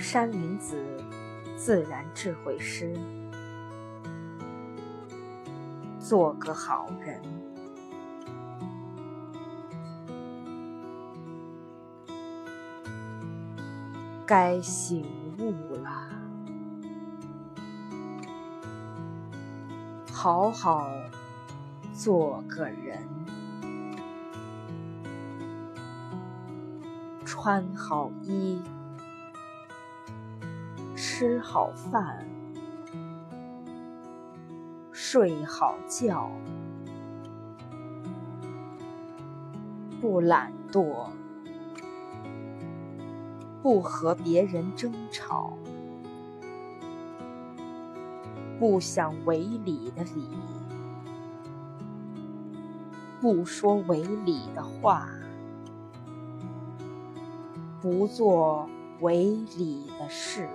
山林子自然智慧诗，做个好人，该醒悟了，好好做个人，穿好衣。吃好饭，睡好觉，不懒惰，不和别人争吵，不想违理的理，不说违理的话，不做违理的事。